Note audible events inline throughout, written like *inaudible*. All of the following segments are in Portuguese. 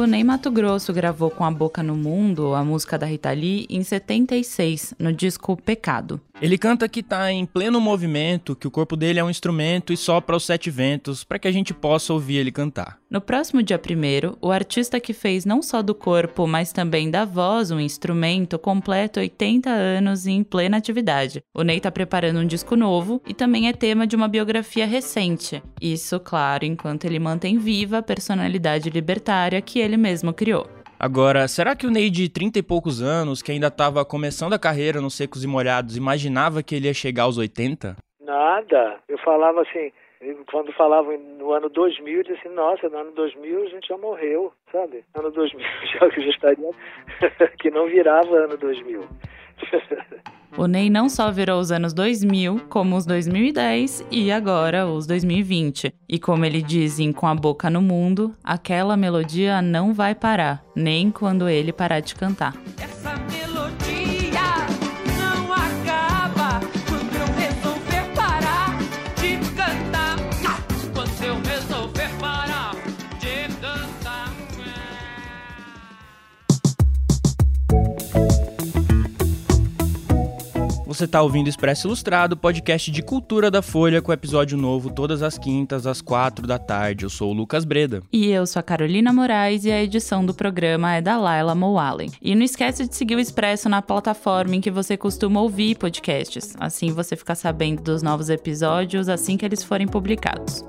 O Ney Mato Grosso gravou com a Boca no Mundo a música da Rita Lee em 76, no disco Pecado. Ele canta que tá em pleno movimento, que o corpo dele é um instrumento e sopra os sete ventos para que a gente possa ouvir ele cantar. No próximo dia 1 o artista que fez não só do corpo, mas também da voz um instrumento completa 80 anos em plena atividade. O Ney tá preparando um disco novo e também é tema de uma biografia recente. Isso, claro, enquanto ele mantém viva a personalidade libertária que ele mesmo criou. Agora, será que o Ney de 30 e poucos anos, que ainda estava começando a carreira nos Secos e Molhados, imaginava que ele ia chegar aos 80? Nada. Eu falava assim, quando falavam no ano 2000, eu disse assim, nossa, no ano 2000 a gente já morreu, sabe? No ano 2000 *laughs* já, já estaria, *laughs* que não virava ano 2000. *laughs* O Ney não só virou os anos 2000, como os 2010 e agora os 2020. E como ele diz em Com a Boca no Mundo, aquela melodia não vai parar, nem quando ele parar de cantar. Você está ouvindo Expresso Ilustrado, podcast de cultura da Folha, com episódio novo todas as quintas, às quatro da tarde. Eu sou o Lucas Breda. E eu sou a Carolina Moraes e a edição do programa é da Laila Moalen. E não esquece de seguir o Expresso na plataforma em que você costuma ouvir podcasts. Assim você fica sabendo dos novos episódios assim que eles forem publicados.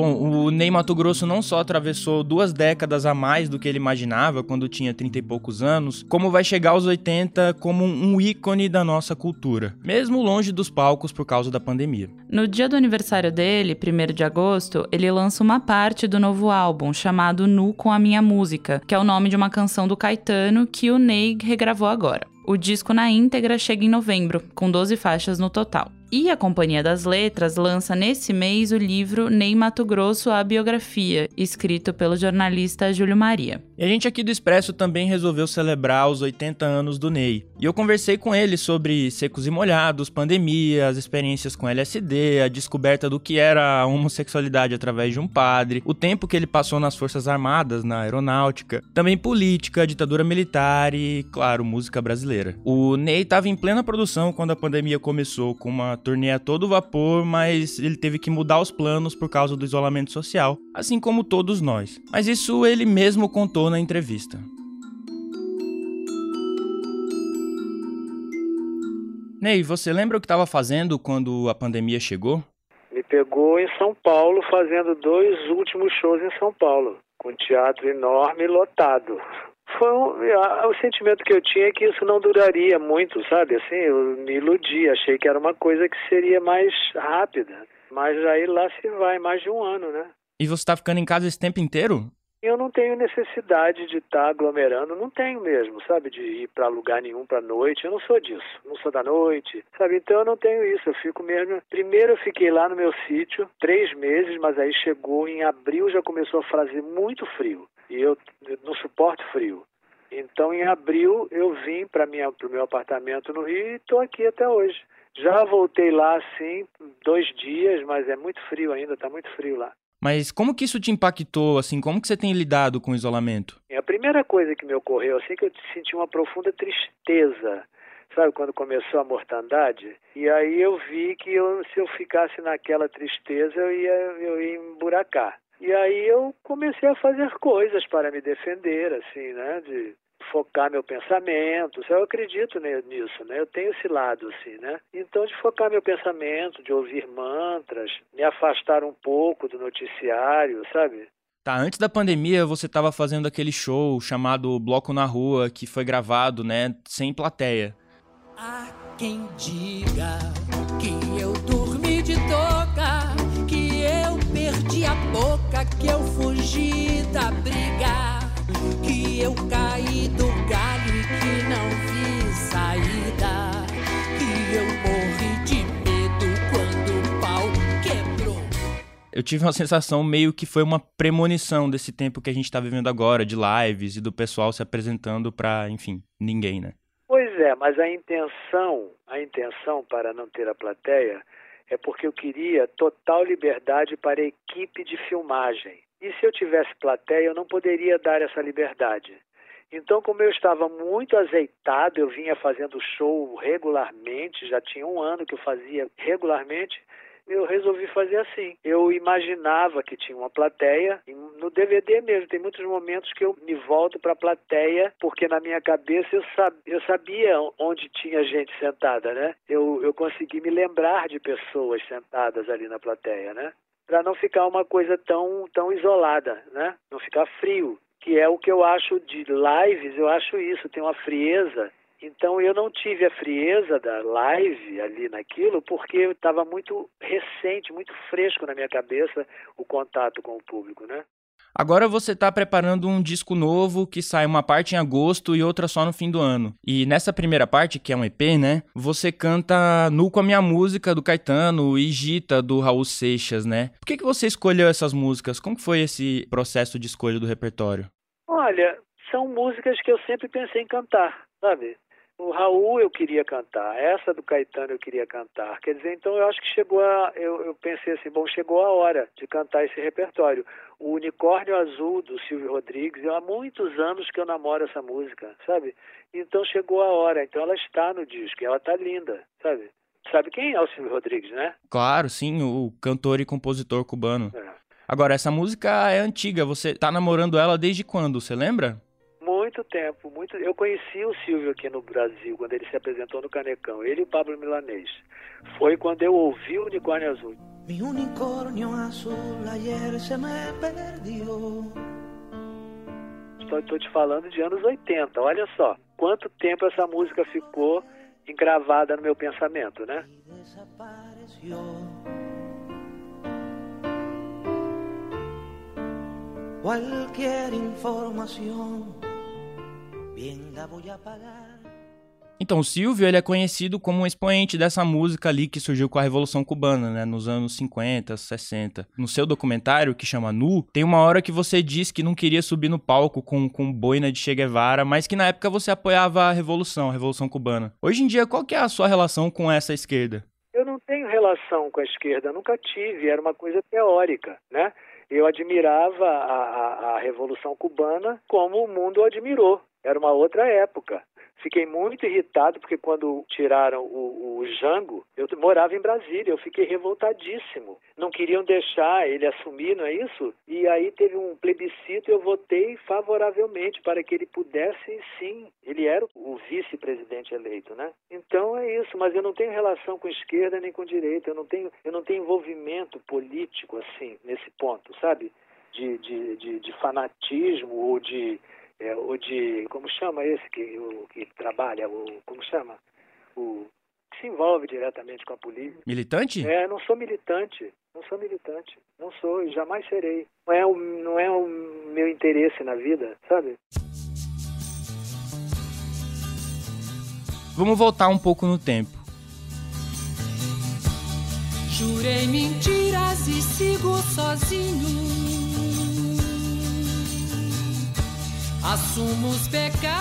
Bom, o Ney Mato Grosso não só atravessou duas décadas a mais do que ele imaginava quando tinha 30 e poucos anos, como vai chegar aos 80 como um ícone da nossa cultura, mesmo longe dos palcos por causa da pandemia. No dia do aniversário dele, 1 de agosto, ele lança uma parte do novo álbum chamado Nu com a Minha Música, que é o nome de uma canção do Caetano que o Ney regravou agora. O disco na íntegra chega em novembro, com 12 faixas no total. E a Companhia das Letras lança nesse mês o livro Ney Mato Grosso, a biografia, escrito pelo jornalista Júlio Maria. E a gente aqui do Expresso também resolveu celebrar os 80 anos do Ney. E eu conversei com ele sobre secos e molhados, pandemia, as experiências com LSD, a descoberta do que era a homossexualidade através de um padre, o tempo que ele passou nas Forças Armadas, na aeronáutica, também política, ditadura militar e, claro, música brasileira. O Ney estava em plena produção quando a pandemia começou, com uma turnê a todo vapor, mas ele teve que mudar os planos por causa do isolamento social, assim como todos nós. Mas isso ele mesmo contou na entrevista. Ney, você lembra o que estava fazendo quando a pandemia chegou? Me pegou em São Paulo fazendo dois últimos shows em São Paulo, com teatro enorme lotado foi um, o sentimento que eu tinha é que isso não duraria muito, sabe? Assim, eu me iludi, achei que era uma coisa que seria mais rápida. Mas aí lá se vai mais de um ano, né? E você está ficando em casa esse tempo inteiro? Eu não tenho necessidade de estar tá aglomerando, não tenho mesmo, sabe? De ir para lugar nenhum para noite. Eu não sou disso, não sou da noite, sabe? Então eu não tenho isso. Eu fico mesmo. Primeiro eu fiquei lá no meu sítio três meses, mas aí chegou em abril já começou a fazer muito frio e eu não suporto frio. Então, em abril, eu vim para o meu apartamento no Rio e estou aqui até hoje. Já voltei lá, assim, dois dias, mas é muito frio ainda, está muito frio lá. Mas como que isso te impactou, assim, como que você tem lidado com o isolamento? A primeira coisa que me ocorreu, assim, que eu senti uma profunda tristeza, sabe, quando começou a mortandade, e aí eu vi que eu, se eu ficasse naquela tristeza, eu ia, eu ia emburacar. E aí eu comecei a fazer coisas para me defender, assim, né? De focar meu pensamento. Eu acredito nisso, né? Eu tenho esse lado, assim, né? Então, de focar meu pensamento, de ouvir mantras, me afastar um pouco do noticiário, sabe? Tá, antes da pandemia você estava fazendo aquele show chamado Bloco na Rua, que foi gravado, né, sem plateia. Há quem diga que eu dormi que eu fugi da briga, que eu caí do galho e que não vi saída, que eu morri de medo quando o pau quebrou. Eu tive uma sensação meio que foi uma premonição desse tempo que a gente está vivendo agora, de lives e do pessoal se apresentando para, enfim, ninguém, né? Pois é, mas a intenção, a intenção para não ter a plateia é porque eu queria total liberdade para a equipe de filmagem. E se eu tivesse plateia, eu não poderia dar essa liberdade. Então, como eu estava muito azeitado, eu vinha fazendo show regularmente, já tinha um ano que eu fazia regularmente, eu resolvi fazer assim. Eu imaginava que tinha uma plateia, no DVD mesmo, tem muitos momentos que eu me volto para a plateia, porque na minha cabeça eu, sab, eu sabia onde tinha gente sentada, né? Eu, eu consegui me lembrar de pessoas sentadas ali na plateia, né? Para não ficar uma coisa tão, tão isolada, né? Não ficar frio que é o que eu acho de lives, eu acho isso, tem uma frieza. Então eu não tive a frieza da live ali naquilo, porque estava muito recente, muito fresco na minha cabeça o contato com o público, né? Agora você está preparando um disco novo que sai uma parte em agosto e outra só no fim do ano. E nessa primeira parte, que é um EP, né? Você canta Nu com a minha música do Caetano e Gita do Raul Seixas, né? Por que, que você escolheu essas músicas? Como foi esse processo de escolha do repertório? Olha, são músicas que eu sempre pensei em cantar, sabe? O Raul eu queria cantar, essa do Caetano eu queria cantar. Quer dizer, então eu acho que chegou a. Eu, eu, pensei assim, bom, chegou a hora de cantar esse repertório. O Unicórnio Azul do Silvio Rodrigues, há muitos anos que eu namoro essa música, sabe? Então chegou a hora, então ela está no disco, e ela está linda, sabe? Sabe quem é o Silvio Rodrigues, né? Claro, sim, o cantor e compositor cubano. É. Agora, essa música é antiga, você tá namorando ela desde quando, você lembra? Muito tempo, muito. Eu conheci o Silvio aqui no Brasil quando ele se apresentou no Canecão, ele e o Pablo Milanês. Foi quando eu ouvi o Unicórnio Azul. Mi unicórnio azul ayer se me perdió. Estou te falando de anos 80, olha só. Quanto tempo essa música ficou engravada no meu pensamento, né? Qualquer informação então, o Silvio ele é conhecido como um expoente dessa música ali que surgiu com a Revolução Cubana, né, nos anos 50, 60. No seu documentário, que chama Nu, tem uma hora que você diz que não queria subir no palco com, com boina de Che Guevara, mas que na época você apoiava a Revolução, a Revolução Cubana. Hoje em dia, qual que é a sua relação com essa esquerda? Eu não tenho relação com a esquerda, nunca tive, era uma coisa teórica, né? Eu admirava a, a, a Revolução Cubana como o mundo admirou. Era uma outra época. Fiquei muito irritado porque quando tiraram o, o Jango, eu morava em Brasília, eu fiquei revoltadíssimo. Não queriam deixar ele assumir, não é isso? E aí teve um plebiscito e eu votei favoravelmente para que ele pudesse, sim. Ele era o vice-presidente eleito, né? Então é isso, mas eu não tenho relação com esquerda nem com direita, eu não tenho, eu não tenho envolvimento político assim, nesse ponto, sabe? De, de, de, de fanatismo ou de é, o de, como chama esse que, o, que trabalha, o, como chama? O que se envolve diretamente com a polícia. Militante? É, não sou militante, não sou militante, não sou e jamais serei. Não é, o, não é o meu interesse na vida, sabe? Vamos voltar um pouco no tempo. Jurei mentiras e sigo sozinho assumo os pecados.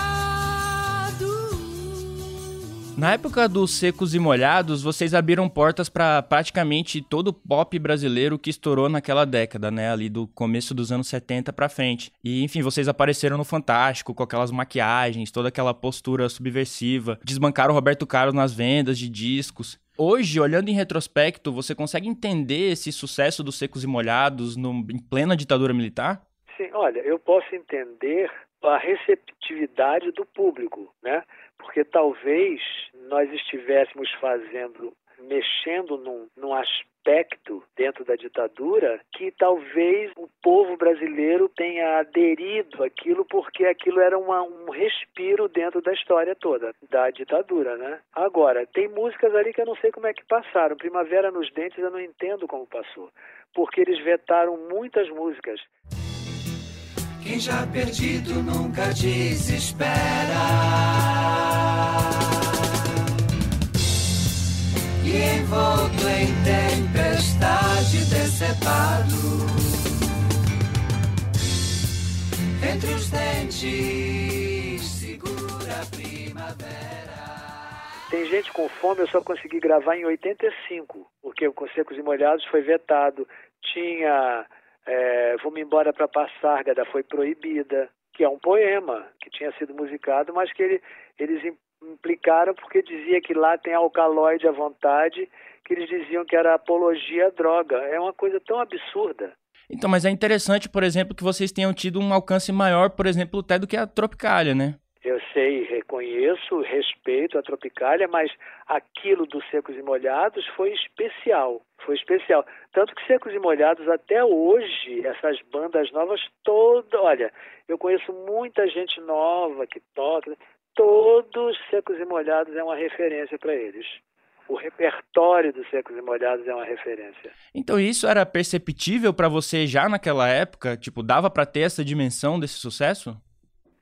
Na época dos secos e molhados, vocês abriram portas para praticamente todo o pop brasileiro que estourou naquela década, né, ali do começo dos anos 70 para frente. E enfim, vocês apareceram no Fantástico com aquelas maquiagens, toda aquela postura subversiva, desbancaram o Roberto Carlos nas vendas de discos. Hoje, olhando em retrospecto, você consegue entender esse sucesso dos secos e molhados no, em plena ditadura militar? Sim, olha, eu posso entender a receptividade do público, né? Porque talvez nós estivéssemos fazendo, mexendo num, num aspecto dentro da ditadura que talvez o povo brasileiro tenha aderido àquilo porque aquilo era uma, um respiro dentro da história toda da ditadura, né? Agora, tem músicas ali que eu não sei como é que passaram. Primavera nos Dentes eu não entendo como passou, porque eles vetaram muitas músicas. Quem já perdido nunca desespera. E envolto em tempestade decepado. Entre os dentes, segura a primavera. Tem gente com fome, eu só consegui gravar em 85, porque o Secos e Molhados foi vetado. Tinha é, Vamos Embora para Passárgada, foi proibida, que é um poema que tinha sido musicado, mas que ele, eles implicaram porque dizia que lá tem alcaloide à vontade, que eles diziam que era apologia à droga. É uma coisa tão absurda. Então, mas é interessante, por exemplo, que vocês tenham tido um alcance maior, por exemplo, até do que a Tropicália, né? Eu sei, reconheço, respeito a Tropicália, mas aquilo dos Secos e Molhados foi especial, foi especial. Tanto que Secos e Molhados até hoje, essas bandas novas todas, olha, eu conheço muita gente nova que toca, todos Secos e Molhados é uma referência para eles. O repertório dos Secos e Molhados é uma referência. Então isso era perceptível para você já naquela época? Tipo, dava para ter essa dimensão desse sucesso?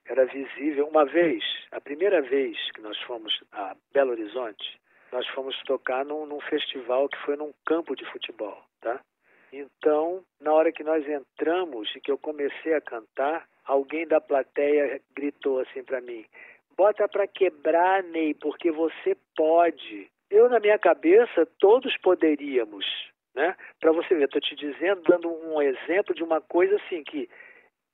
Era visível. Uma vez, a primeira vez que nós fomos a Belo Horizonte, nós fomos tocar num, num festival que foi num campo de futebol, tá? Então, na hora que nós entramos e que eu comecei a cantar, alguém da plateia gritou assim para mim: "Bota para quebrar, Ney, porque você pode". Eu na minha cabeça todos poderíamos, né? Para você ver, estou te dizendo, dando um exemplo de uma coisa assim que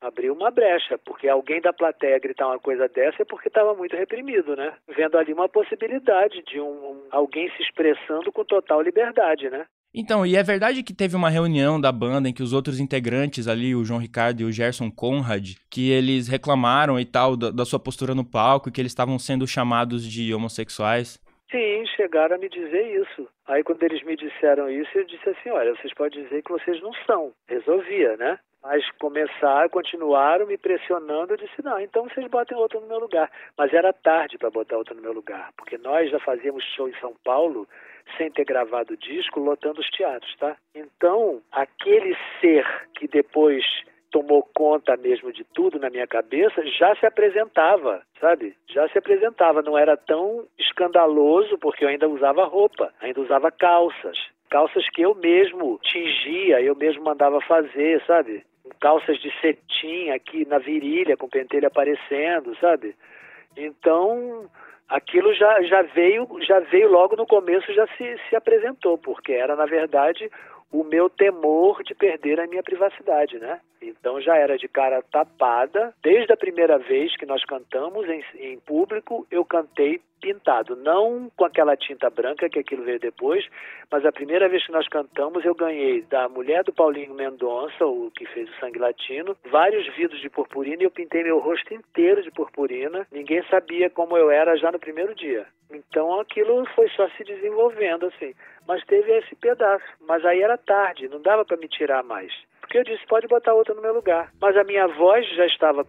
abriu uma brecha, porque alguém da plateia gritar uma coisa dessa é porque estava muito reprimido, né? Vendo ali uma possibilidade de um, um, alguém se expressando com total liberdade, né? Então, e é verdade que teve uma reunião da banda em que os outros integrantes ali, o João Ricardo e o Gerson Conrad, que eles reclamaram e tal da, da sua postura no palco e que eles estavam sendo chamados de homossexuais? Sim, chegaram a me dizer isso. Aí quando eles me disseram isso, eu disse assim, olha, vocês podem dizer que vocês não são. Resolvia, né? Mas começaram, continuaram me pressionando. Eu disse: não, então vocês botem outro no meu lugar. Mas era tarde para botar outro no meu lugar, porque nós já fazíamos show em São Paulo sem ter gravado disco, lotando os teatros, tá? Então, aquele ser que depois tomou conta mesmo de tudo na minha cabeça já se apresentava, sabe? Já se apresentava. Não era tão escandaloso, porque eu ainda usava roupa, ainda usava calças. Calças que eu mesmo tingia, eu mesmo mandava fazer, sabe? Calças de cetim aqui na virilha, com pentelho aparecendo, sabe? Então, aquilo já, já veio já veio logo no começo, já se, se apresentou, porque era, na verdade, o meu temor de perder a minha privacidade, né? Então já era de cara tapada. Desde a primeira vez que nós cantamos em, em público, eu cantei pintado, não com aquela tinta branca que aquilo veio depois, mas a primeira vez que nós cantamos eu ganhei da mulher do Paulinho Mendonça, o que fez o Sangue Latino, vários vidros de purpurina e eu pintei meu rosto inteiro de purpurina. Ninguém sabia como eu era já no primeiro dia. Então aquilo foi só se desenvolvendo assim. Mas teve esse pedaço. Mas aí era tarde, não dava para me tirar mais porque eu disse, pode botar outra no meu lugar. Mas a minha voz já estava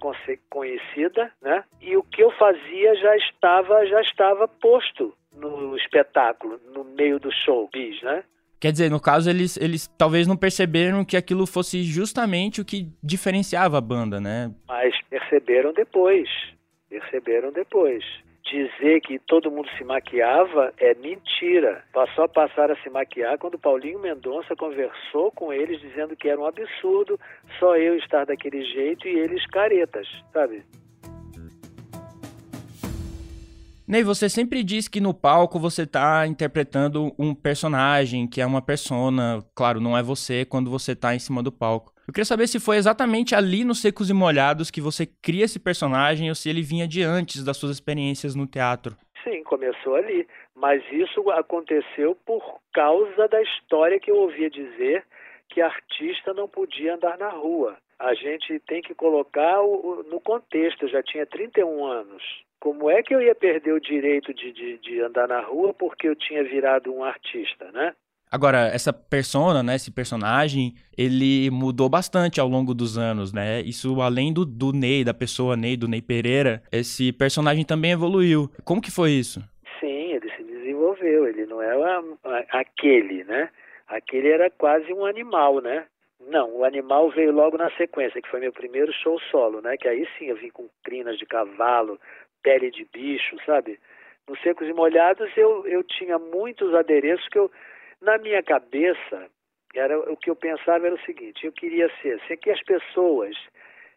conhecida, né? E o que eu fazia já estava, já estava posto no espetáculo, no meio do show, bis, né? Quer dizer, no caso, eles, eles talvez não perceberam que aquilo fosse justamente o que diferenciava a banda, né? Mas perceberam depois. Perceberam depois dizer que todo mundo se maquiava é mentira. Passou a passar a se maquiar quando Paulinho Mendonça conversou com eles dizendo que era um absurdo só eu estar daquele jeito e eles caretas, sabe? Ney, você sempre diz que no palco você está interpretando um personagem, que é uma persona. Claro, não é você quando você está em cima do palco. Eu queria saber se foi exatamente ali nos Secos e Molhados que você cria esse personagem ou se ele vinha de antes das suas experiências no teatro. Sim, começou ali. Mas isso aconteceu por causa da história que eu ouvia dizer que artista não podia andar na rua. A gente tem que colocar o, no contexto. Eu já tinha 31 anos. Como é que eu ia perder o direito de, de, de andar na rua porque eu tinha virado um artista, né? Agora, essa persona, né, esse personagem, ele mudou bastante ao longo dos anos, né? Isso além do, do Ney, da pessoa Ney, do Ney Pereira, esse personagem também evoluiu. Como que foi isso? Sim, ele se desenvolveu, ele não era aquele, né? Aquele era quase um animal, né? Não, o animal veio logo na sequência, que foi meu primeiro show solo, né? Que aí sim eu vim com crinas de cavalo, pele de bicho, sabe? Nos secos e molhados eu, eu tinha muitos adereços que eu na minha cabeça, era o que eu pensava era o seguinte: eu queria ser, assim, que as pessoas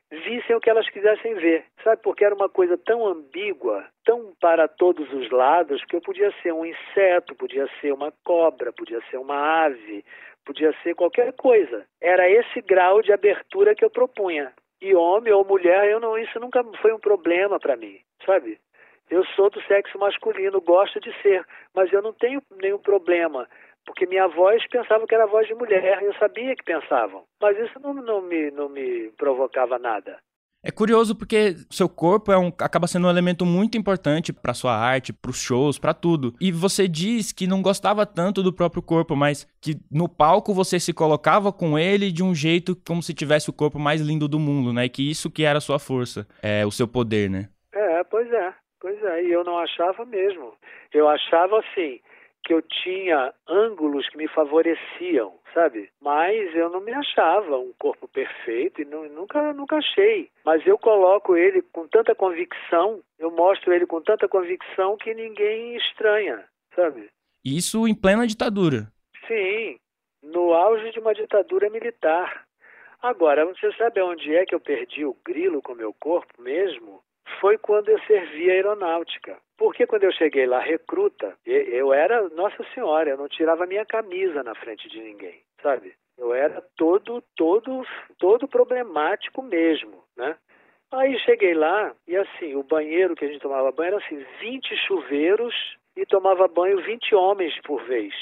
vissem o que elas quisessem ver, sabe? Porque era uma coisa tão ambígua, tão para todos os lados, que eu podia ser um inseto, podia ser uma cobra, podia ser uma ave, podia ser qualquer coisa. Era esse grau de abertura que eu propunha. E homem ou mulher, eu não, isso nunca foi um problema para mim, sabe? Eu sou do sexo masculino, gosto de ser, mas eu não tenho nenhum problema porque minha voz pensava que era voz de mulher, eu sabia que pensavam, mas isso não, não, me, não me provocava nada. É curioso porque seu corpo é um, acaba sendo um elemento muito importante para sua arte, para os shows, para tudo. E você diz que não gostava tanto do próprio corpo, mas que no palco você se colocava com ele de um jeito como se tivesse o corpo mais lindo do mundo, né? E que isso que era a sua força, é o seu poder, né? É, pois é, pois é. E eu não achava mesmo. Eu achava assim, que eu tinha ângulos que me favoreciam, sabe? Mas eu não me achava um corpo perfeito e não, nunca, nunca achei. Mas eu coloco ele com tanta convicção, eu mostro ele com tanta convicção que ninguém estranha, sabe? Isso em plena ditadura. Sim, no auge de uma ditadura militar. Agora, você sabe onde é que eu perdi o grilo com o meu corpo mesmo? foi quando eu servi a aeronáutica. Porque quando eu cheguei lá, recruta, eu era, nossa senhora, eu não tirava minha camisa na frente de ninguém, sabe? Eu era todo, todo, todo problemático mesmo, né? Aí cheguei lá e assim, o banheiro que a gente tomava banho era assim, 20 chuveiros e tomava banho 20 homens por vez.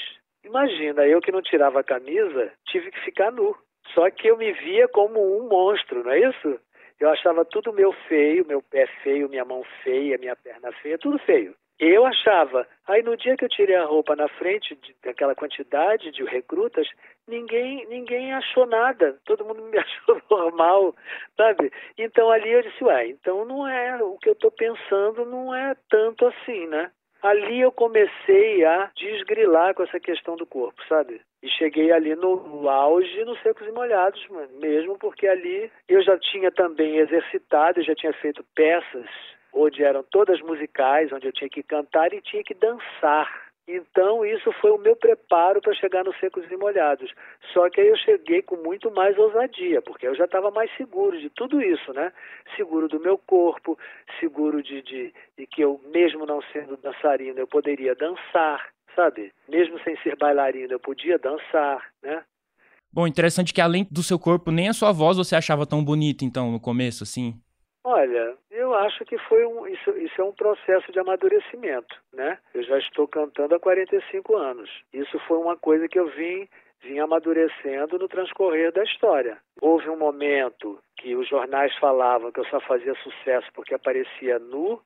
Imagina, eu que não tirava a camisa, tive que ficar nu. Só que eu me via como um monstro, não é isso? Eu achava tudo meu feio, meu pé feio, minha mão feia, minha perna feia, tudo feio. Eu achava. Aí no dia que eu tirei a roupa na frente de, daquela quantidade de recrutas, ninguém ninguém achou nada. Todo mundo me *laughs* achou normal, sabe? Então ali eu disse, ué, então não é o que eu estou pensando, não é tanto assim, né? Ali eu comecei a desgrilar com essa questão do corpo, sabe? E cheguei ali no, no auge nos secos e molhados, mesmo porque ali eu já tinha também exercitado, eu já tinha feito peças onde eram todas musicais, onde eu tinha que cantar e tinha que dançar. Então, isso foi o meu preparo para chegar nos secos e molhados. Só que aí eu cheguei com muito mais ousadia, porque eu já estava mais seguro de tudo isso, né? Seguro do meu corpo, seguro de, de, de que eu, mesmo não sendo dançarino, eu poderia dançar, sabe? Mesmo sem ser bailarino, eu podia dançar, né? Bom, interessante que além do seu corpo, nem a sua voz você achava tão bonita, então, no começo, assim? Olha, eu acho que foi um, isso, isso é um processo de amadurecimento, né? Eu já estou cantando há 45 anos. Isso foi uma coisa que eu vim vim amadurecendo no transcorrer da história. Houve um momento que os jornais falavam que eu só fazia sucesso porque aparecia nu,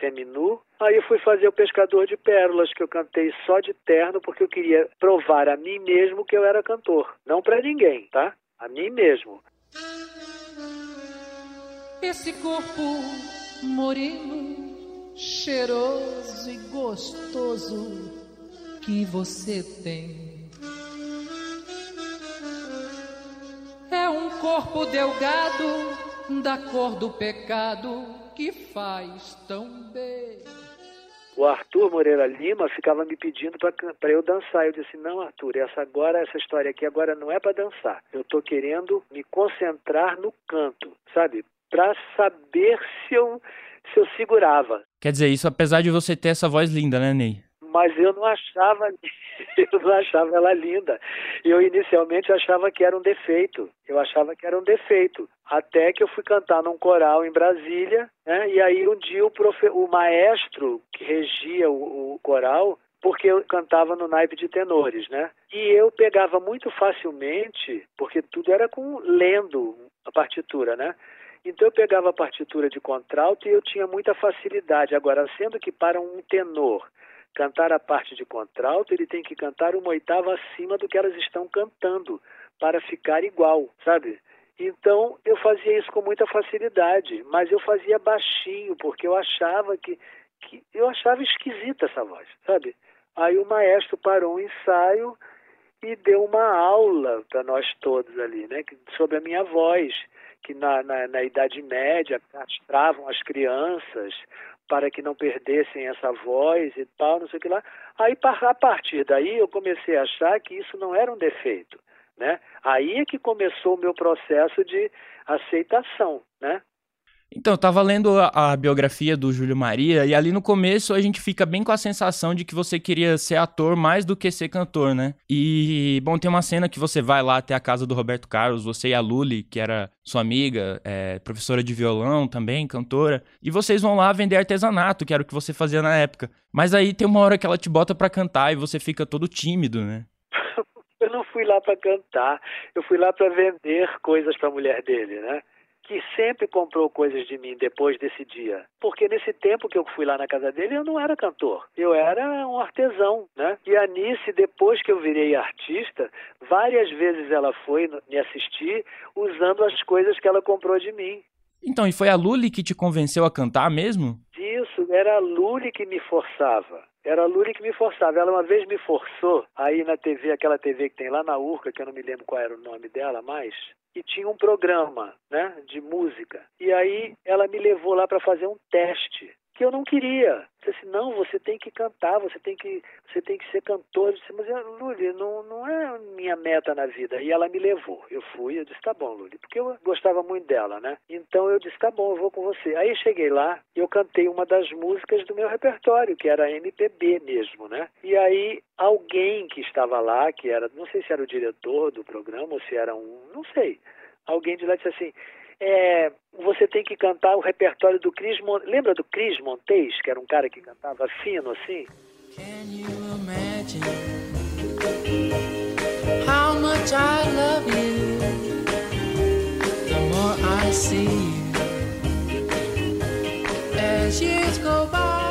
seminu. Aí eu fui fazer o Pescador de Pérolas, que eu cantei só de terno porque eu queria provar a mim mesmo que eu era cantor. Não para ninguém, tá? A mim mesmo. Esse corpo moreno, cheiroso e gostoso que você tem. É um corpo delgado, da cor do pecado, que faz tão bem. O Arthur Moreira Lima ficava me pedindo para eu dançar. Eu disse: Não, Arthur, essa agora, essa história aqui agora não é para dançar. Eu estou querendo me concentrar no canto, sabe? para saber se eu, se eu segurava. Quer dizer, isso apesar de você ter essa voz linda, né, Ney? Mas eu não achava, eu achava ela linda. Eu inicialmente achava que era um defeito. Eu achava que era um defeito. Até que eu fui cantar num coral em Brasília, né? E aí um dia o, profe... o maestro que regia o, o coral porque eu cantava no naipe de tenores, né? E eu pegava muito facilmente, porque tudo era com lendo a partitura, né? Então eu pegava a partitura de contralto e eu tinha muita facilidade. Agora, sendo que para um tenor cantar a parte de contralto, ele tem que cantar uma oitava acima do que elas estão cantando para ficar igual, sabe? Então eu fazia isso com muita facilidade, mas eu fazia baixinho porque eu achava que, que eu achava esquisita essa voz, sabe? Aí o maestro parou um ensaio e deu uma aula para nós todos ali, né, sobre a minha voz que na, na, na Idade Média castravam as crianças para que não perdessem essa voz e tal, não sei o que lá. Aí, a partir daí, eu comecei a achar que isso não era um defeito, né? Aí é que começou o meu processo de aceitação, né? Então, eu tava lendo a, a, biografia do Júlio Maria e ali no começo a gente fica bem com a sensação de que você queria ser ator mais do que ser cantor, né? E, bom, tem uma cena que você vai lá até a casa do Roberto Carlos, você e a Luli, que era sua amiga, é, professora de violão também, cantora, e vocês vão lá vender artesanato, que era o que você fazia na época. Mas aí tem uma hora que ela te bota para cantar e você fica todo tímido, né? *laughs* eu não fui lá para cantar, eu fui lá para vender coisas para a mulher dele, né? Que sempre comprou coisas de mim depois desse dia. Porque nesse tempo que eu fui lá na casa dele, eu não era cantor. Eu era um artesão, né? E a Nice, depois que eu virei artista, várias vezes ela foi me assistir usando as coisas que ela comprou de mim. Então, e foi a Luli que te convenceu a cantar mesmo? Isso, era a Luli que me forçava. Era a Luli que me forçava. Ela uma vez me forçou aí na TV, aquela TV que tem lá na Urca, que eu não me lembro qual era o nome dela mais e tinha um programa né, de música. E aí ela me levou lá para fazer um teste que eu não queria. Eu disse, não, você tem que cantar, você tem que, você tem que ser cantor. Eu disse, mas Luli, não, não é minha meta na vida. E ela me levou. Eu fui, eu disse, tá bom, Luli, porque eu gostava muito dela, né? Então eu disse, tá bom, eu vou com você. Aí cheguei lá e eu cantei uma das músicas do meu repertório, que era MPB mesmo, né? E aí alguém que estava lá, que era, não sei se era o diretor do programa ou se era um, não sei, alguém de lá disse assim, é, você tem que cantar o repertório do Cris Mon... Lembra do Cris Montes, que era um cara que cantava fino assim? Can you imagine how much I love you the more I see you as years go by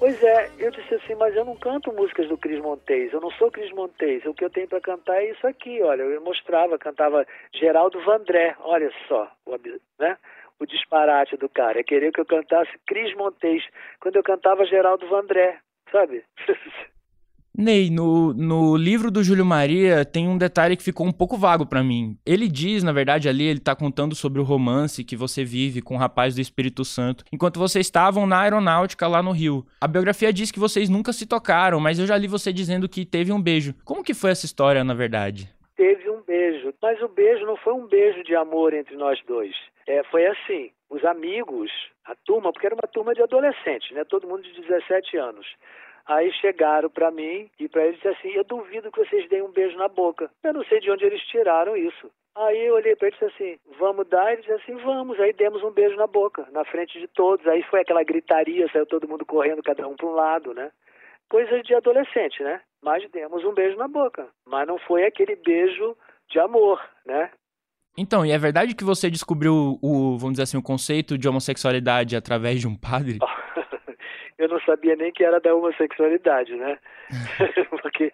Pois é, eu disse assim, mas eu não canto músicas do Cris Montes, eu não sou Cris Montes, o que eu tenho para cantar é isso aqui, olha, eu mostrava, cantava Geraldo Vandré, olha só, o, né? o disparate do cara, é querer que eu cantasse Cris Montes, quando eu cantava Geraldo Vandré, sabe? *laughs* Ney, no, no livro do Júlio Maria tem um detalhe que ficou um pouco vago para mim. Ele diz, na verdade, ali, ele tá contando sobre o romance que você vive com o rapaz do Espírito Santo, enquanto vocês estavam na aeronáutica lá no Rio. A biografia diz que vocês nunca se tocaram, mas eu já li você dizendo que teve um beijo. Como que foi essa história, na verdade? Teve um beijo, mas o beijo não foi um beijo de amor entre nós dois. É, foi assim, os amigos, a turma, porque era uma turma de adolescentes, né? Todo mundo de 17 anos. Aí chegaram para mim e para eles disseram assim: Eu duvido que vocês deem um beijo na boca. Eu não sei de onde eles tiraram isso. Aí eu olhei para eles e disse assim: Vamos dar? Eles assim: Vamos. Aí demos um beijo na boca, na frente de todos. Aí foi aquela gritaria, saiu todo mundo correndo, cada um para um lado, né? Coisa de adolescente, né? Mas demos um beijo na boca. Mas não foi aquele beijo de amor, né? Então, e é verdade que você descobriu o, vamos dizer assim, o conceito de homossexualidade através de um padre? *laughs* eu não sabia nem que era da homossexualidade, né? *laughs* porque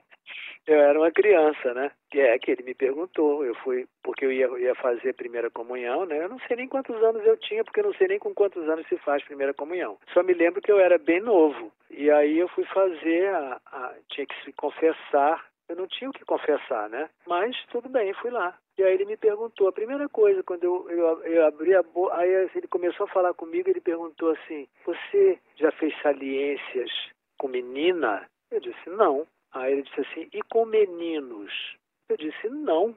eu era uma criança, né? Que é que ele me perguntou, eu fui porque eu ia, ia fazer primeira comunhão, né? Eu não sei nem quantos anos eu tinha, porque eu não sei nem com quantos anos se faz primeira comunhão. Só me lembro que eu era bem novo e aí eu fui fazer, a, a tinha que se confessar eu não tinha o que confessar, né? Mas tudo bem, fui lá. E aí ele me perguntou, a primeira coisa, quando eu, eu, eu abri a boca, aí ele começou a falar comigo, ele perguntou assim, você já fez saliências com menina? Eu disse, não. Aí ele disse assim, e com meninos? Eu disse, não.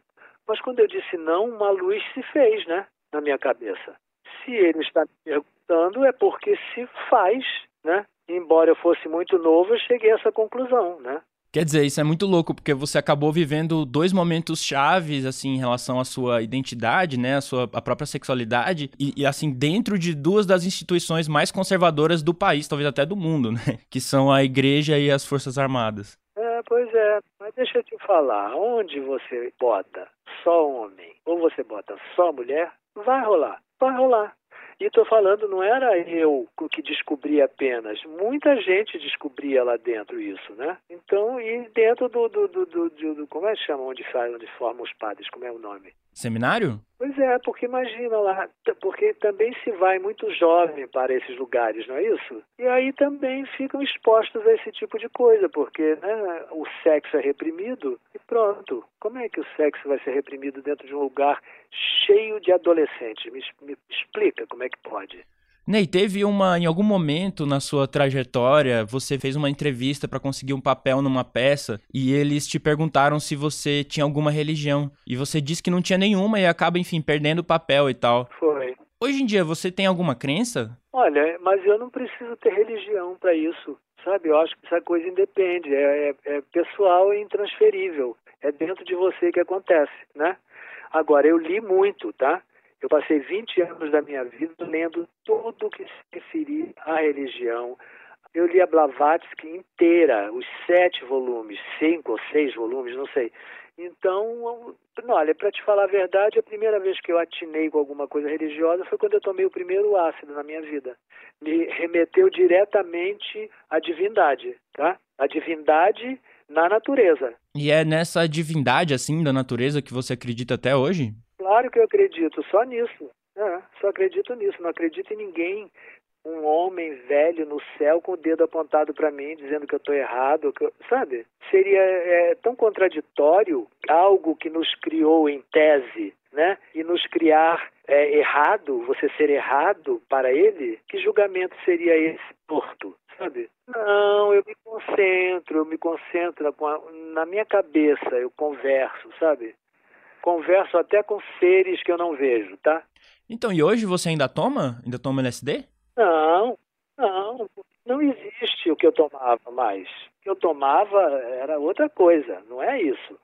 Mas quando eu disse não, uma luz se fez, né? Na minha cabeça. Se ele está me perguntando, é porque se faz, né? Embora eu fosse muito novo, eu cheguei a essa conclusão, né? Quer dizer, isso é muito louco, porque você acabou vivendo dois momentos chaves, assim, em relação à sua identidade, né, a sua a própria sexualidade, e, e, assim, dentro de duas das instituições mais conservadoras do país, talvez até do mundo, *laughs* né, que são a igreja e as forças armadas. É, pois é, mas deixa eu te falar, onde você bota só homem, ou você bota só mulher, vai rolar, vai rolar. E estou falando, não era eu que descobri apenas, muita gente descobria lá dentro isso, né? Então, e dentro do, do, do, do, do como é que chama, onde sai, onde formam os padres, como é o nome? Seminário? Pois é, porque imagina lá, porque também se vai muito jovem para esses lugares, não é isso? E aí também ficam expostos a esse tipo de coisa, porque né, o sexo é reprimido e pronto. Como é que o sexo vai ser reprimido dentro de um lugar cheio de adolescentes? Me, me explica como é que pode. Ney, teve uma em algum momento na sua trajetória, você fez uma entrevista para conseguir um papel numa peça e eles te perguntaram se você tinha alguma religião e você disse que não tinha nenhuma e acaba, enfim, perdendo o papel e tal. Foi. Hoje em dia você tem alguma crença? Olha, mas eu não preciso ter religião para isso, sabe? Eu acho que essa coisa independe, é, é, é pessoal e intransferível. É dentro de você que acontece, né? Agora, eu li muito, tá? Eu passei 20 anos da minha vida lendo tudo o que se referia à religião. Eu li a Blavatsky inteira, os sete volumes, cinco ou seis volumes, não sei. Então, olha, para te falar a verdade, a primeira vez que eu atinei com alguma coisa religiosa foi quando eu tomei o primeiro ácido na minha vida. Me remeteu diretamente à divindade, tá? A divindade na natureza. E é nessa divindade, assim, da natureza que você acredita até hoje? Claro que eu acredito, só nisso. É, só acredito nisso, não acredito em ninguém. Um homem velho no céu com o dedo apontado para mim, dizendo que eu estou errado, eu, sabe? Seria é, tão contraditório algo que nos criou em tese, né? E nos criar é, errado, você ser errado para ele, que julgamento seria esse torto, sabe? Não, eu me concentro, eu me concentro na minha cabeça, eu converso, sabe? Converso até com seres que eu não vejo, tá? Então, e hoje você ainda toma? Ainda toma LSD? Não, não. Não existe o que eu tomava mais. O que eu tomava era outra coisa, não é isso.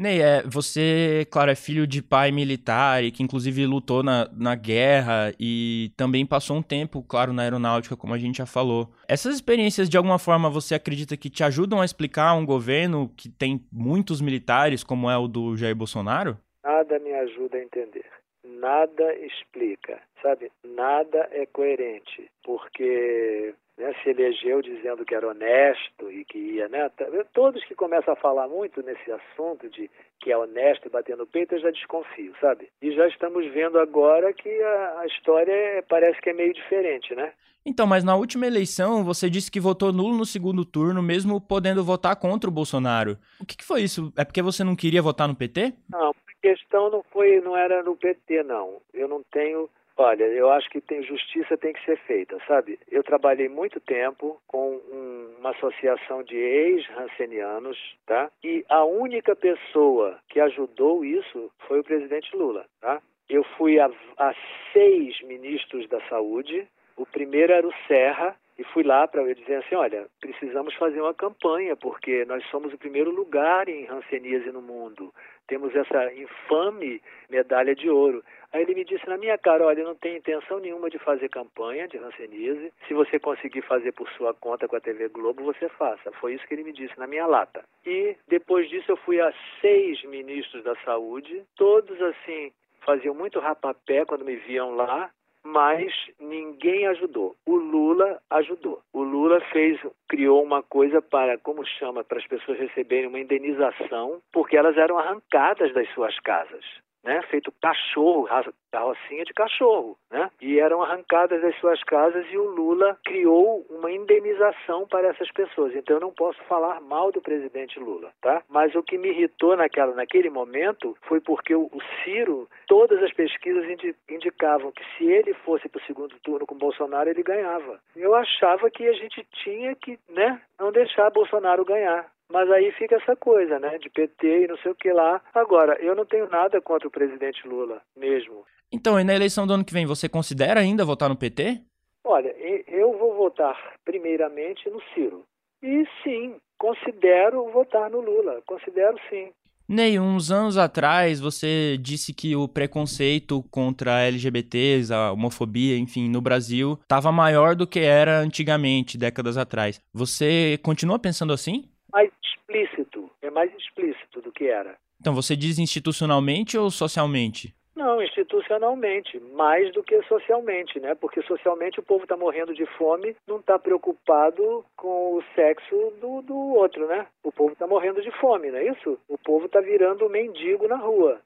Ney, é, você, claro, é filho de pai militar e que inclusive lutou na, na guerra e também passou um tempo, claro, na aeronáutica, como a gente já falou. Essas experiências, de alguma forma, você acredita que te ajudam a explicar um governo que tem muitos militares, como é o do Jair Bolsonaro? Nada me ajuda a entender. Nada explica, sabe? Nada é coerente, porque né, se elegeu dizendo que era honesto e que ia, né? Todos que começam a falar muito nesse assunto de que é honesto e bater no peito, eu já desconfio, sabe? E já estamos vendo agora que a, a história é, parece que é meio diferente, né? Então, mas na última eleição você disse que votou nulo no segundo turno, mesmo podendo votar contra o Bolsonaro. O que, que foi isso? É porque você não queria votar no PT? Não, a questão não foi, não era no PT, não. Eu não tenho Olha, eu acho que tem justiça tem que ser feita, sabe? Eu trabalhei muito tempo com um, uma associação de ex-rancenianos, tá? E a única pessoa que ajudou isso foi o presidente Lula, tá? Eu fui a, a seis ministros da saúde. O primeiro era o Serra, e fui lá para dizer assim, olha, precisamos fazer uma campanha, porque nós somos o primeiro lugar em ranceníase no mundo. Temos essa infame medalha de ouro. Aí ele me disse na minha cara, olha, eu não tenho intenção nenhuma de fazer campanha de rancenise. Se você conseguir fazer por sua conta com a TV Globo, você faça. Foi isso que ele me disse na minha lata. E depois disso eu fui a seis ministros da saúde, todos assim faziam muito rapapé quando me viam lá, mas ninguém ajudou. O Lula ajudou. O Lula fez, criou uma coisa para, como chama, para as pessoas receberem uma indenização, porque elas eram arrancadas das suas casas né, feito cachorro, carrocinha de cachorro, né? E eram arrancadas das suas casas e o Lula criou uma indenização para essas pessoas. Então eu não posso falar mal do presidente Lula, tá? Mas o que me irritou naquela, naquele momento foi porque o, o Ciro, todas as pesquisas indi, indicavam que se ele fosse para o segundo turno com Bolsonaro, ele ganhava. Eu achava que a gente tinha que, né, não deixar Bolsonaro ganhar. Mas aí fica essa coisa, né, de PT e não sei o que lá. Agora, eu não tenho nada contra o presidente Lula, mesmo. Então, e na eleição do ano que vem, você considera ainda votar no PT? Olha, eu vou votar primeiramente no Ciro. E sim, considero votar no Lula, considero sim. Ney, uns anos atrás você disse que o preconceito contra LGBTs, a homofobia, enfim, no Brasil, estava maior do que era antigamente, décadas atrás. Você continua pensando assim? Mais explícito, é mais explícito do que era. Então você diz institucionalmente ou socialmente? Não, institucionalmente, mais do que socialmente, né? Porque socialmente o povo está morrendo de fome, não está preocupado com o sexo do, do outro, né? O povo está morrendo de fome, não é isso? O povo está virando mendigo na rua.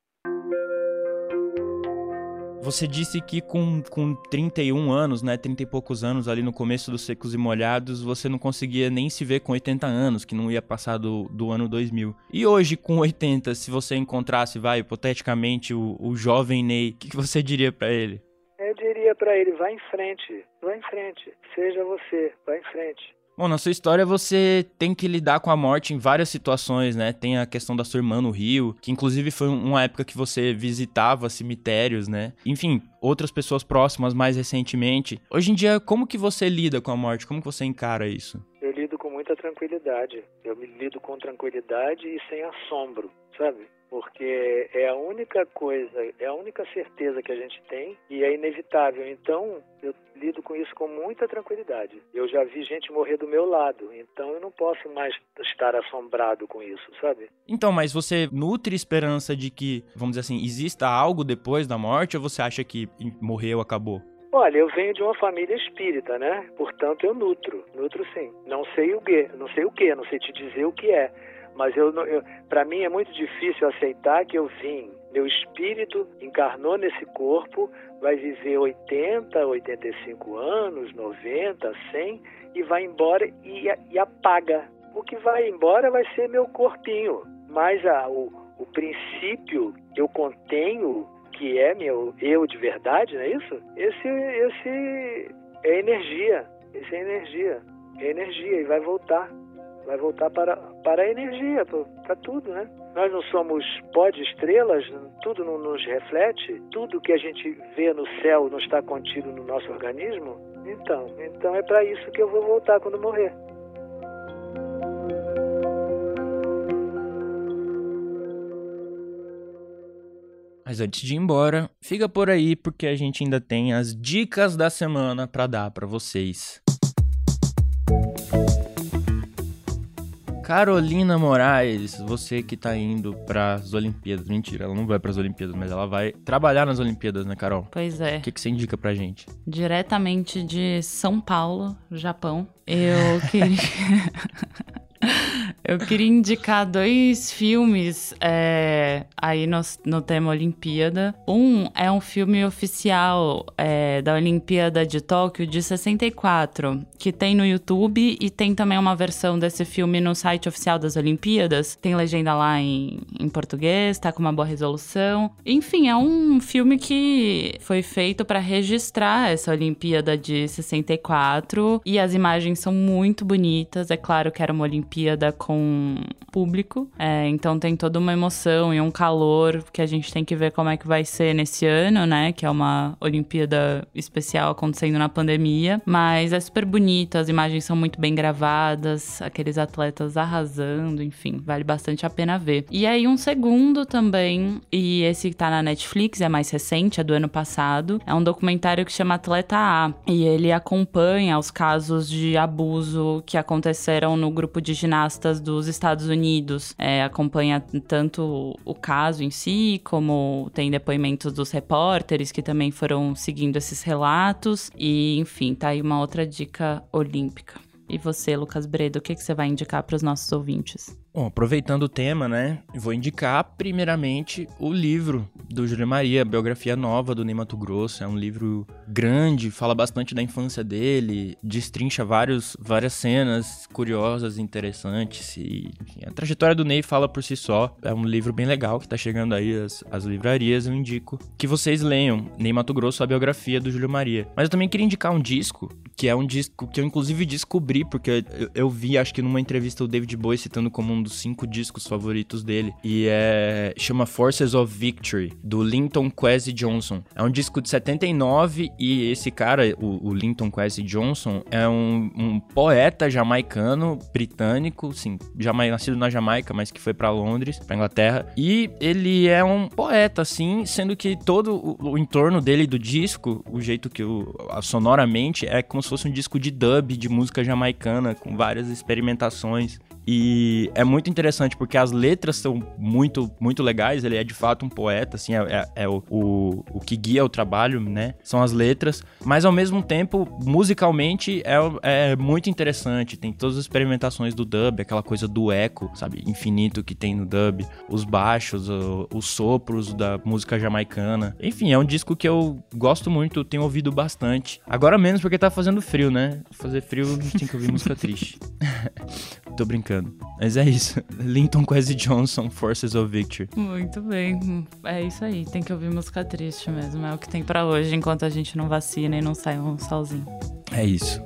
Você disse que com, com 31 anos, né, 30 e poucos anos ali no começo dos Secos e Molhados, você não conseguia nem se ver com 80 anos, que não ia passar do, do ano 2000. E hoje, com 80, se você encontrasse, vai, hipoteticamente, o, o jovem Ney, o que, que você diria para ele? Eu diria para ele: vai em frente, vai em frente, seja você, vai em frente. Bom, na sua história você tem que lidar com a morte em várias situações, né? Tem a questão da sua irmã no Rio, que inclusive foi uma época que você visitava cemitérios, né? Enfim, outras pessoas próximas mais recentemente. Hoje em dia, como que você lida com a morte? Como que você encara isso? Eu lido com muita tranquilidade. Eu me lido com tranquilidade e sem assombro, sabe? Porque é a única coisa, é a única certeza que a gente tem e é inevitável. Então, eu lido com isso com muita tranquilidade. Eu já vi gente morrer do meu lado, então eu não posso mais estar assombrado com isso, sabe? Então, mas você nutre esperança de que, vamos dizer assim, exista algo depois da morte ou você acha que morreu, acabou? Olha, eu venho de uma família espírita, né? Portanto, eu nutro, nutro sim. Não sei o que, não sei o que, não sei te dizer o que é mas eu, eu para mim é muito difícil aceitar que eu vim, meu espírito encarnou nesse corpo, vai viver 80, 85 anos, 90, 100 e vai embora e, e apaga. O que vai embora vai ser meu corpinho, mas a, o, o princípio que eu contenho, que é meu eu de verdade, não é isso? Esse, esse é energia, esse é energia, é energia e vai voltar vai voltar para, para a energia, para tudo, né? Nós não somos pó de estrelas, tudo não nos reflete, tudo que a gente vê no céu não está contido no nosso organismo. Então, então é para isso que eu vou voltar quando morrer. Mas antes de ir embora, fica por aí porque a gente ainda tem as dicas da semana para dar para vocês. Carolina Moraes, você que tá indo para as Olimpíadas. Mentira, ela não vai para as Olimpíadas, mas ela vai trabalhar nas Olimpíadas, né, Carol? Pois é. O que, que você indica pra gente? Diretamente de São Paulo, Japão. Eu queria. *laughs* *laughs* Eu queria indicar dois filmes é, aí no, no tema Olimpíada. Um é um filme oficial é, da Olimpíada de Tóquio de 64, que tem no YouTube e tem também uma versão desse filme no site oficial das Olimpíadas. Tem legenda lá em, em português, tá com uma boa resolução. Enfim, é um filme que foi feito para registrar essa Olimpíada de 64 e as imagens são muito bonitas. É claro que era uma Olimpíada com público. É, então tem toda uma emoção e um calor que a gente tem que ver como é que vai ser nesse ano, né? Que é uma Olimpíada especial acontecendo na pandemia. Mas é super bonito, as imagens são muito bem gravadas, aqueles atletas arrasando, enfim, vale bastante a pena ver. E aí um segundo também, e esse que tá na Netflix, é mais recente, é do ano passado, é um documentário que chama Atleta A. E ele acompanha os casos de abuso que aconteceram no grupo de ginastas dos Estados Unidos. É, acompanha tanto o caso em si, como tem depoimentos dos repórteres que também foram seguindo esses relatos. E, enfim, tá aí uma outra dica olímpica. E você, Lucas Bredo, o que, que você vai indicar para os nossos ouvintes? Bom, aproveitando o tema, né, vou indicar primeiramente o livro do Júlio Maria, a biografia nova do Ney Mato Grosso. É um livro grande, fala bastante da infância dele, destrincha vários, várias cenas curiosas, interessantes e enfim, a trajetória do Ney fala por si só. É um livro bem legal que tá chegando aí às, às livrarias, eu indico que vocês leiam Ney Mato Grosso, a biografia do Júlio Maria. Mas eu também queria indicar um disco, que é um disco que eu inclusive descobri, porque eu, eu vi, acho que numa entrevista o David Bowie citando como um dos cinco discos favoritos dele. E é. chama Forces of Victory, do Linton Kwesi Johnson. É um disco de 79 e esse cara, o, o Linton Kwesi Johnson, é um, um, poeta jamaicano, britânico, sim, jamai, nascido na Jamaica, mas que foi para Londres, pra Inglaterra. E ele é um poeta, assim, sendo que todo o, o entorno dele do disco, o jeito que o, sonoramente, é como se fosse um disco de dub de música jamaicana, com várias experimentações. E é muito interessante porque as letras são muito, muito legais. Ele é de fato um poeta, assim, é, é, é o, o, o, que guia o trabalho, né? São as letras. Mas ao mesmo tempo, musicalmente, é, é muito interessante. Tem todas as experimentações do dub, aquela coisa do eco, sabe? Infinito que tem no dub, os baixos, o, os sopros da música jamaicana. Enfim, é um disco que eu gosto muito, tenho ouvido bastante. Agora menos porque tá fazendo frio, né? Fazer frio a gente tem que ouvir música triste. *laughs* Tô brincando. Mas é isso. *laughs* Linton Kwesi Johnson, Forces of Victory. Muito bem. É isso aí. Tem que ouvir música triste mesmo. É o que tem para hoje, enquanto a gente não vacina e não sai um solzinho. É isso.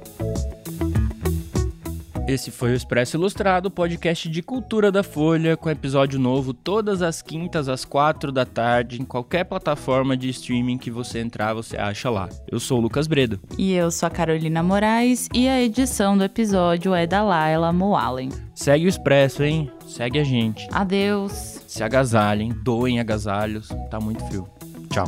Esse foi o Expresso Ilustrado, podcast de cultura da Folha, com episódio novo todas as quintas às quatro da tarde, em qualquer plataforma de streaming que você entrar, você acha lá. Eu sou o Lucas Bredo. E eu sou a Carolina Moraes, e a edição do episódio é da Laila Moalen. Segue o Expresso, hein? Segue a gente. Adeus. Se agasalhem, doem agasalhos, tá muito frio. Tchau.